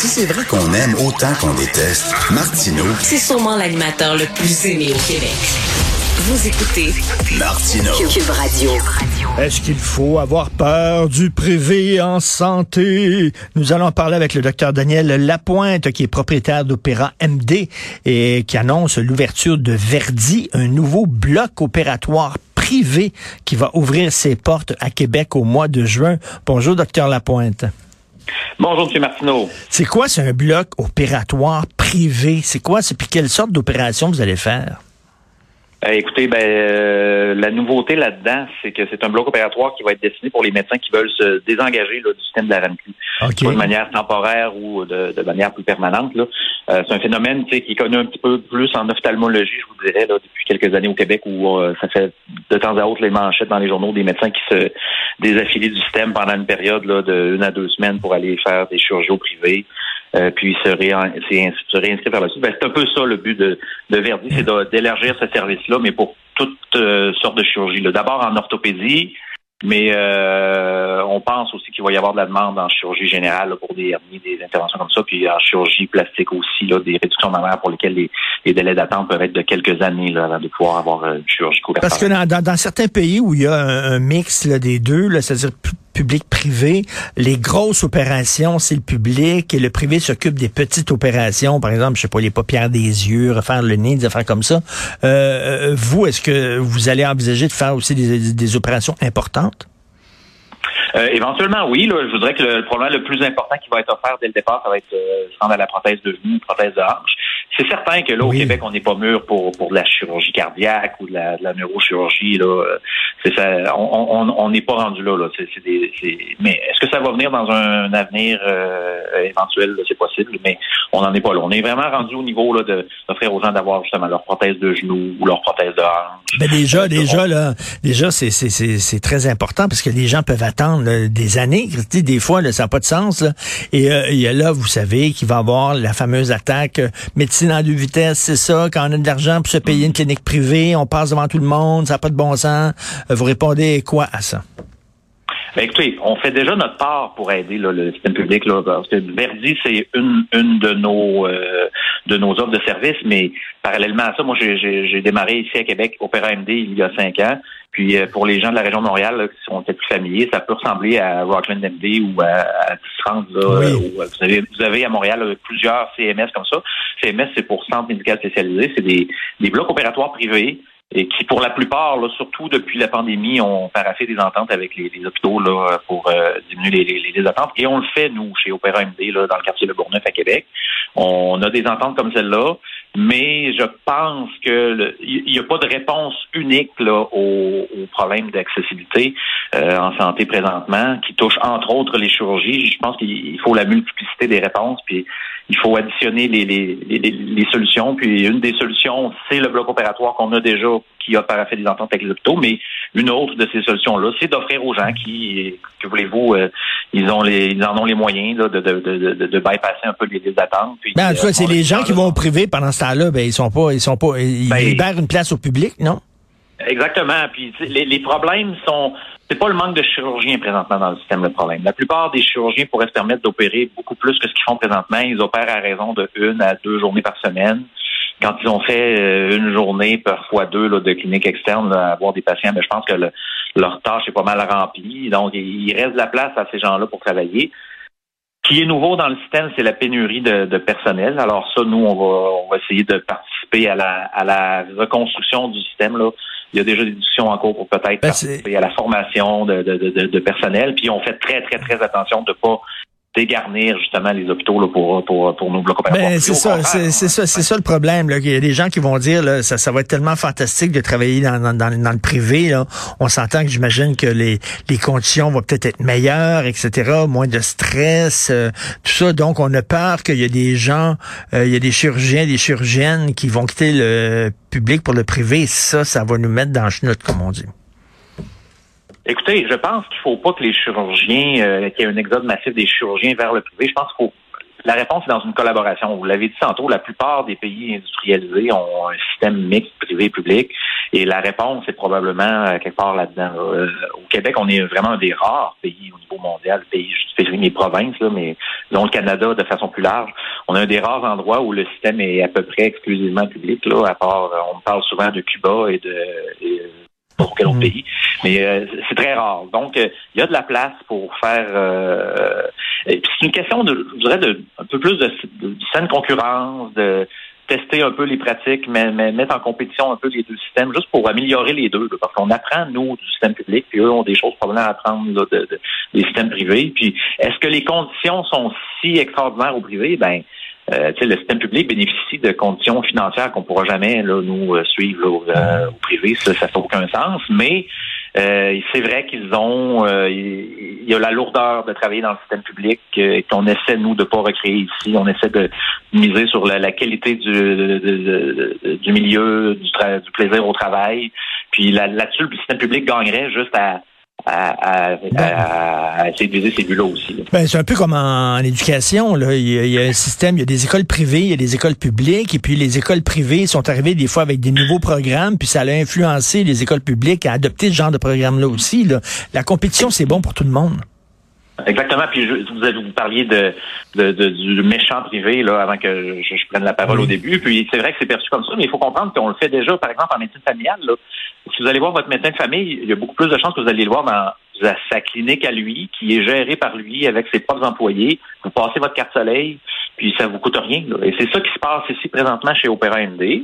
si c'est vrai qu'on aime autant qu'on déteste, Martineau, C'est sûrement l'animateur le plus aimé au Québec. Vous écoutez Martineau. Cube Radio. Est-ce qu'il faut avoir peur du privé en santé? Nous allons parler avec le docteur Daniel Lapointe, qui est propriétaire d'Opéra MD et qui annonce l'ouverture de Verdi, un nouveau bloc opératoire privé qui va ouvrir ses portes à Québec au mois de juin. Bonjour, docteur Lapointe. Bonjour, M. Martineau. C'est quoi, c'est un bloc opératoire privé? C'est quoi? C'est puis quelle sorte d'opération vous allez faire? Euh, écoutez, ben, euh, la nouveauté là-dedans, c'est que c'est un bloc opératoire qui va être destiné pour les médecins qui veulent se désengager là, du système de la RAMQ. OK. Soit de manière temporaire ou de, de manière plus permanente. Là. Euh, c'est un phénomène qui est connu un petit peu plus en ophtalmologie, je vous dirais, là, depuis quelques années au Québec, où euh, ça fait de temps à autre les manchettes dans les journaux des médecins qui se désaffilient du système pendant une période là, de une à deux semaines pour aller faire des chirurgies au privé. Euh, puis se, c'est- se réinscrire par la suite. Ben, c'est un peu ça le but de, de Verdi, c'est d'élargir ce service-là, mais pour toutes euh, sortes de chirurgies. D'abord en orthopédie, mais euh, on pense aussi qu'il va y avoir de la demande en chirurgie générale là, pour des des interventions comme ça, puis en chirurgie plastique aussi, là, des réductions mammaires pour lesquelles les, les délais d'attente peuvent être de quelques années là, avant de pouvoir avoir euh, une chirurgie couverte. Parce que dans, dans- dans certains pays où il y a un, un mix des deux, c'est-à-dire public-privé, les grosses opérations, c'est le public et le privé s'occupe des petites opérations, par exemple, je sais pas, les paupières des yeux, refaire le nez, des affaires comme ça. Euh, euh, vous, est-ce que vous allez envisager de faire aussi des, des opérations importantes? Euh, éventuellement, oui. Là, je voudrais que le, problème le plus important qui va être offert dès le départ, ça va être euh, rendre à la prothèse de genou, prothèse de hanche. C'est certain que là, au Oui. Québec, on n'est pas mûr pour, pour de la chirurgie cardiaque ou de la, de la neurochirurgie. Là. C'est ça, on on- on n'est pas rendu là. là. C'est, c'est des, c'est- Mais est-ce que ça va venir dans un, avenir euh, éventuel? là? C'est possible, mais on n'en est pas là. On est vraiment rendu au niveau là, de, d'offrir aux gens d'avoir justement leur prothèse de genou ou leur prothèse de hanche. Ben déjà, Euh, déjà là, déjà c'est c'est c'est c'est très important parce que les gens peuvent attendre là, des années. Des fois, là, ça n'a pas de sens. Là. Et euh, il y a là, vous savez, qu'il va y avoir la fameuse attaque euh, médecine en deux vitesses, c'est ça. Quand on a de l'argent pour se payer une clinique privée, on passe devant tout le monde, ça n'a pas de bon sens. Euh, vous répondez quoi à ça? Ben, écoutez, on fait déjà notre part pour aider là, le système public. Là, parce Verdi, c'est une, une de nos euh, de nos offres de services, mais parallèlement à ça, moi j'ai- démarré ici à Québec Opéra MD il y a cinq ans. Puis euh, pour les gens de la région de Montréal là, qui sont peut-être plus familiers, ça peut ressembler à Rockland MD ou à, à Tisserand, là, Oui. où, euh, vous, avez, vous avez à Montréal euh, plusieurs CMS comme ça. CMS, c'est pour centre médical spécialisé. C'est des, des blocs opératoires privés et qui, pour la plupart, là, surtout depuis la pandémie, ont paraffé des ententes avec les, hôpitaux là, pour euh, diminuer les, attentes. Et on le fait, nous, chez Opéra MD, là, dans le quartier de Bourgneuf à Québec. On a des ententes comme celle-là, mais je pense que le- il n'y a pas de réponse unique là, au, au problème d'accessibilité euh, en santé présentement, qui touche entre autres les chirurgies. Je pense qu'il faut la multiplicité des réponses, puis il faut additionner les, les, les, les- solutions. Puis une des solutions, c'est le bloc opératoire qu'on a déjà, qui a paraffé des ententes avec les hôpitaux, mais une autre de ces solutions-là, c'est d'offrir aux gens qui, que voulez-vous, euh, ils ont les, ils en ont les moyens là, de, de, de, de, de bypasser un peu les, les attentes. Puis, Ben, en tout euh, cas, c'est on- les gens qui vont au privé pendant ce temps-là, ben ils sont pas, ils sont pas, ils Ben, libèrent une place au public, non? Exactement. Puis les, les problèmes sont c'est pas le manque de chirurgiens présentement dans le système le problème. La plupart des chirurgiens pourraient se permettre d'opérer beaucoup plus que ce qu'ils font présentement. Ils opèrent à raison de une à deux journées par semaine. Quand ils ont fait euh, une journée, parfois deux, là, de clinique externe, à avoir des patients, ben, je pense que le- leur tâche est pas mal remplie. Donc, il reste de la place à ces gens-là pour travailler. Ce qui est nouveau dans le système, c'est la pénurie de, de personnel. Alors ça, nous, on va, on va essayer de participer à la, à la reconstruction du système. Là. Il y a déjà des discussions en cours pour peut-être Ben, participer à la formation de, de, de, de personnel. Puis on fait très, très, très attention de pas dégarnir justement les hôpitaux là, pour, pour, pour nos blocs opératoires. Ben, c'est ça, c'est ça, c'est ça le problème. Là, qu'il y a des gens qui vont dire là, ça, ça va être tellement fantastique de travailler dans, dans, dans, dans le privé. Là. On s'entend que j'imagine que les, les conditions vont peut-être être meilleures, etc. Moins de stress, euh, tout ça. Donc, on a peur qu'il y a des gens, euh, il y a des chirurgiens, des chirurgiennes qui vont quitter le public pour le privé. Ça, ça va nous mettre dans le chenoute, comme on dit. Écoutez, je pense qu'il faut pas que les chirurgiens, euh, qu'il y ait un exode massif des chirurgiens vers le privé. Je pense qu'il faut. La réponse est dans une collaboration. Vous l'avez dit tantôt, la plupart des pays industrialisés ont un système mixte privé-public. Et la réponse est probablement quelque part là-dedans. au Québec, on est vraiment un des rares pays au niveau mondial, pays, je fais les provinces, là, mais dont le Canada de façon plus large, on a un des rares endroits où le système est à peu près exclusivement public. Là, à part, on parle souvent de Cuba et de pour quel autre mm. pays. Mais euh, c'est très rare. Donc, euh, il y a de la place pour faire. Euh, c'est une question de, je dirais, de un peu plus de, saine concurrence, de tester un peu les pratiques, mais, mettre en compétition un peu les deux systèmes, juste pour améliorer les deux. parce qu'on apprend, nous, du système public, puis eux ont des choses probablement à apprendre de, des systèmes privés. Puis, est-ce que les conditions sont si extraordinaires au privé? Ben, euh, le système public bénéficie de conditions financières qu'on pourra jamais là, nous euh, suivre euh, au privé, ça n'a aucun sens. Mais c'est vrai qu'ils ont, il y a la lourdeur de travailler dans le système public qu'on essaie nous de pas recréer ici. On essaie de miser sur la, qualité du, du milieu, du, du plaisir au travail. Puis là-dessus, le système public gagnerait juste à à, à, de ces buts-là aussi. Ben, c'est un peu comme en, éducation. Là. Il, y a, un système, il y a des écoles privées, il y a des écoles publiques, et puis les écoles privées sont arrivées des fois avec des nouveaux programmes, puis ça a influencé les écoles publiques à adopter ce genre de programme-là aussi. Là. La compétition, c'est bon pour tout le monde. Exactement. Puis je, vous, vous parliez de, de, du méchant privé là avant que je, prenne la parole au début. Puis c'est vrai que c'est perçu comme ça, mais il faut comprendre qu'on le fait déjà, par exemple, en médecine familiale. Là. Si vous allez voir votre médecin de famille, il y a beaucoup plus de chances que vous allez le voir dans sa clinique à lui, qui est gérée par lui avec ses propres employés. Vous passez votre carte soleil, puis ça vous coûte rien. Et c'est ça qui se passe ici présentement chez Opéra MD.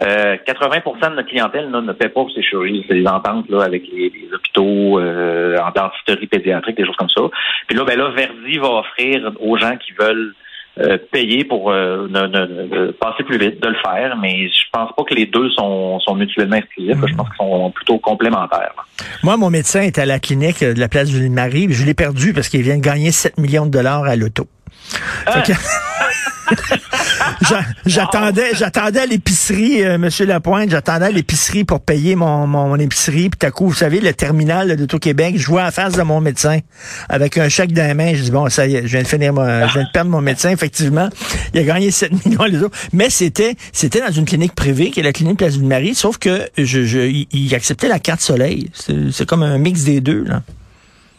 80% euh, de notre clientèle ne paie pas pour ces chirurgies. C'est des ententes là, avec les, hôpitaux euh, en dentisterie pédiatrique, des choses comme ça. Puis là, ben là, Verdi va offrir aux gens qui veulent euh, payer pour passer plus vite, de le faire, mais je pense pas que les deux sont, sont mutuellement exclusifs. Je pense qu'ils sont plutôt complémentaires. Moi, mon médecin est à la clinique de la place de Marie. Je l'ai perdu parce qu'il vient de gagner 7 millions de dollars à l'auto. Ah! j'attendais, j'attendais à l'épicerie, euh, Monsieur Lapointe, j'attendais à l'épicerie pour payer mon, mon, épicerie. Puis à coup, vous savez, le terminal de tout Québec, je vois en face de mon médecin avec un chèque dans la main. Je dis bon, ça y est, je viens de finir, je viens de perdre mon médecin. Effectivement, il a gagné 7 millions les autres. Mais c'était, c'était dans une clinique privée qui est la clinique Place du Marie, sauf que je, je, il, acceptait la carte soleil. C'est comme un mix des deux là.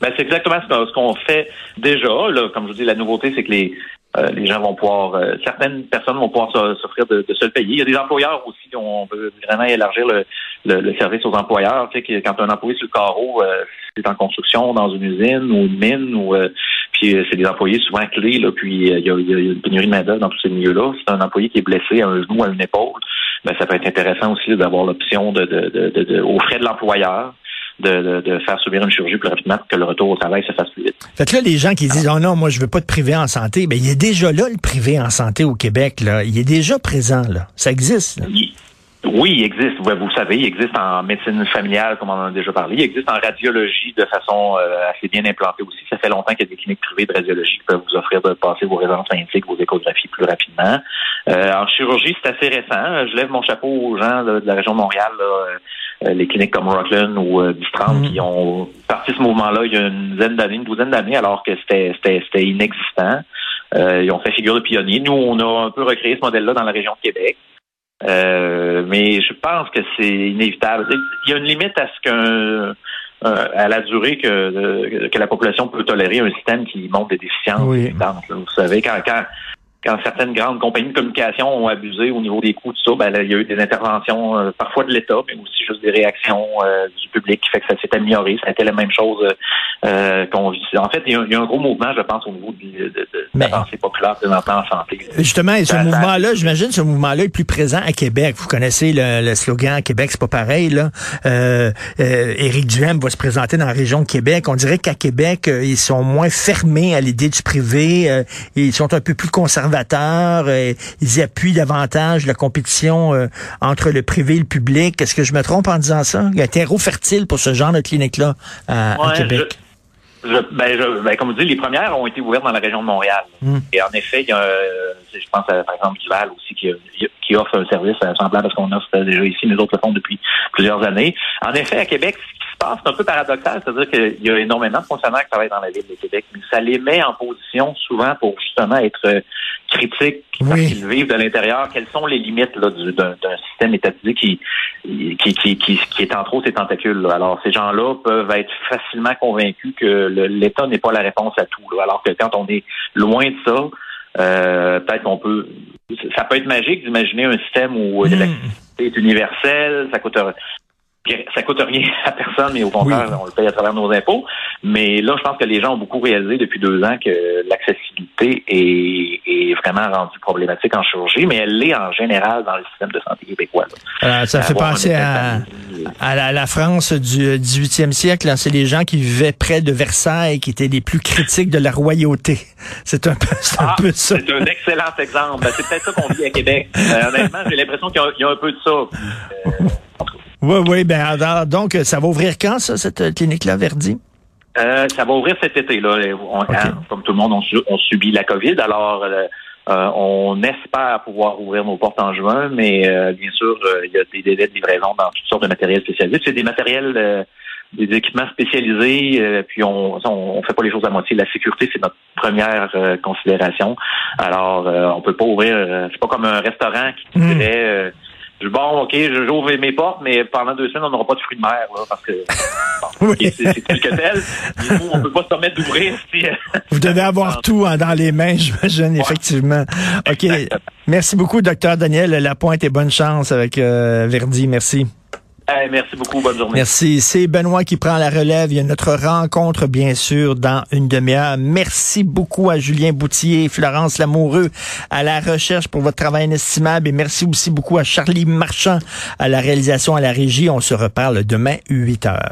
Ben, c'est exactement ce qu'on fait déjà. Là. Comme je vous dis, la nouveauté, c'est que les, euh, les gens vont pouvoir, euh, certaines personnes vont pouvoir s'offrir de, se le payer. Il y a des employeurs aussi, on veut vraiment élargir le, le, service aux employeurs. Tu sais, quand un employé sur le carreau, euh, c'est en construction, dans une usine ou une mine, ou puis c'est des employés souvent clés, là, puis il y, a, une pénurie de main dans tous ces milieux-là. C'est un employé qui est blessé à un genou, à une épaule. Ben, ça peut être intéressant aussi d'avoir l'option de, de, de, de, aux frais de l'employeur de, faire subir une chirurgie plus rapidement pour que le retour au travail se fasse plus vite. Fait que là, les gens qui disent, oh non, moi, je veux pas de privé en santé, ben, il est déjà là, le privé en santé au Québec, là. Il est déjà présent, là. Ça existe, Oui. il existe. Vous savez, il existe en médecine familiale, comme on en a déjà parlé. Il existe en radiologie de façon euh, assez bien implantée aussi. Ça fait longtemps qu'il y a des cliniques privées de radiologie qui peuvent vous offrir de passer vos résidences magnétiques, vos échographies plus rapidement. Euh, en chirurgie, c'est assez récent. Je lève mon chapeau aux gens de la région de Montréal. Là, euh, les cliniques comme Rockland ou euh, Bistran mm. qui ont parti ce mouvement-là il y a une dizaine d'années, une douzaine d'années, alors que c'était inexistant. Euh, ils ont fait figure de pionnier. Nous, on a un peu recréé ce modèle-là dans la région de Québec. mais je pense que c'est inévitable. Il y a une limite à ce qu'un à la durée que, que la population peut tolérer un système qui montre des déficiences. Vous savez, quand, quand quand certaines grandes compagnies de communication ont abusé au niveau des coûts, tout ça, ben, il y a eu des interventions euh, parfois de l'État, mais aussi juste des réactions euh, du public qui fait que ça s'est amélioré. Ça a été la même chose euh, qu'on vit. En fait, il y, a, un gros mouvement, je pense, au niveau de, de, de, la pensée populaire en santé. Justement, et ce mouvement-là, j'imagine ce mouvement-là est plus présent à Québec. Vous connaissez le, slogan Québec, c'est pas pareil. Là. Éric Duhem va se présenter dans la région de Québec. On dirait qu'à Québec, ils sont moins fermés à l'idée du privé. ils sont un peu plus conservateurs et ils appuient davantage la compétition euh, entre le privé et le public. Est-ce que je me trompe en disant ça? Il y a un terreau fertile pour ce genre de clinique-là à, Québec. Ben, ben, comme vous dites, les premières ont été ouvertes dans la région de Montréal. Hmm. Et en effet, il y a, je pense à, par exemple, Duval aussi, qui, qui offre un service semblable à ce qu'on offre déjà ici, mais autres le font depuis plusieurs années. En effet, à Québec, ce passe, c'est un peu paradoxal, c'est-à-dire qu'il y a énormément de fonctionnaires qui travaillent dans la ville de Québec, mais ça les met en position souvent pour justement être euh, critiques parce qu'ils vivent de l'intérieur. Quelles sont les limites là, d'un, système étatisé qui qui, qui, qui, est en trop ses tentacules? Alors, ces gens-là peuvent être facilement convaincus que l'État n'est pas la réponse à tout. alors que quand on est loin de ça, euh, peut-être qu'on peut. Ça peut être magique d'imaginer un système où l'électricité est universelle, ça coûte ça coûte rien à personne, mais au contraire, on le paye à travers nos impôts. Mais là, je pense que les gens ont beaucoup réalisé depuis deux ans que l'accessibilité est, vraiment rendue problématique en chirurgie, mais elle l'est en général dans le système de santé québécois. Euh, ça fait penser à, la, France du 18e siècle. C'est les gens qui vivaient près de Versailles qui étaient les plus critiques de la royauté. C'est un peu, un ah, peu ça. C'est un excellent exemple. Ben, c'est peut-être ça qu'on vit à Québec. Euh, honnêtement, j'ai l'impression qu'il y, a un peu de ça. Euh, oui, oui. Ben, donc, ça va ouvrir quand, ça, cette euh, clinique-là, Verdi? Euh, ça va ouvrir cet été. Là. Hein, comme tout le monde, on, subit la COVID. Alors, euh, on espère pouvoir ouvrir nos portes en juin, mais bien sûr, il y a des délais de livraison dans toutes sortes de matériels spécialisés. C'est des matériels, des équipements spécialisés, puis on, on, fait pas les choses à moitié. La sécurité, c'est notre première considération. Alors, on peut pas ouvrir. c'est pas comme un restaurant qui hmm. dirait bon, OK, j'ouvre mes portes, mais pendant deux semaines, on n'aura pas de fruits de mer, là, parce que c'est tel que tel. Nous, on peut pas se permettre d'ouvrir. Vous devez avoir tout hein, dans les mains, j'imagine, effectivement. OK. Merci beaucoup, docteur Daniel Lapointe, et bonne chance avec euh, Verdi. Merci merci beaucoup. Bonne journée. Merci. C'est Benoît qui prend la relève. Il y a notre rencontre, bien sûr, dans une demi-heure. Merci beaucoup à Julien Boutier, Florence Lamoureux à la recherche pour votre travail inestimable. Et merci aussi beaucoup à Charlie Marchand à la réalisation, à la régie. On se reparle demain, 8 heures.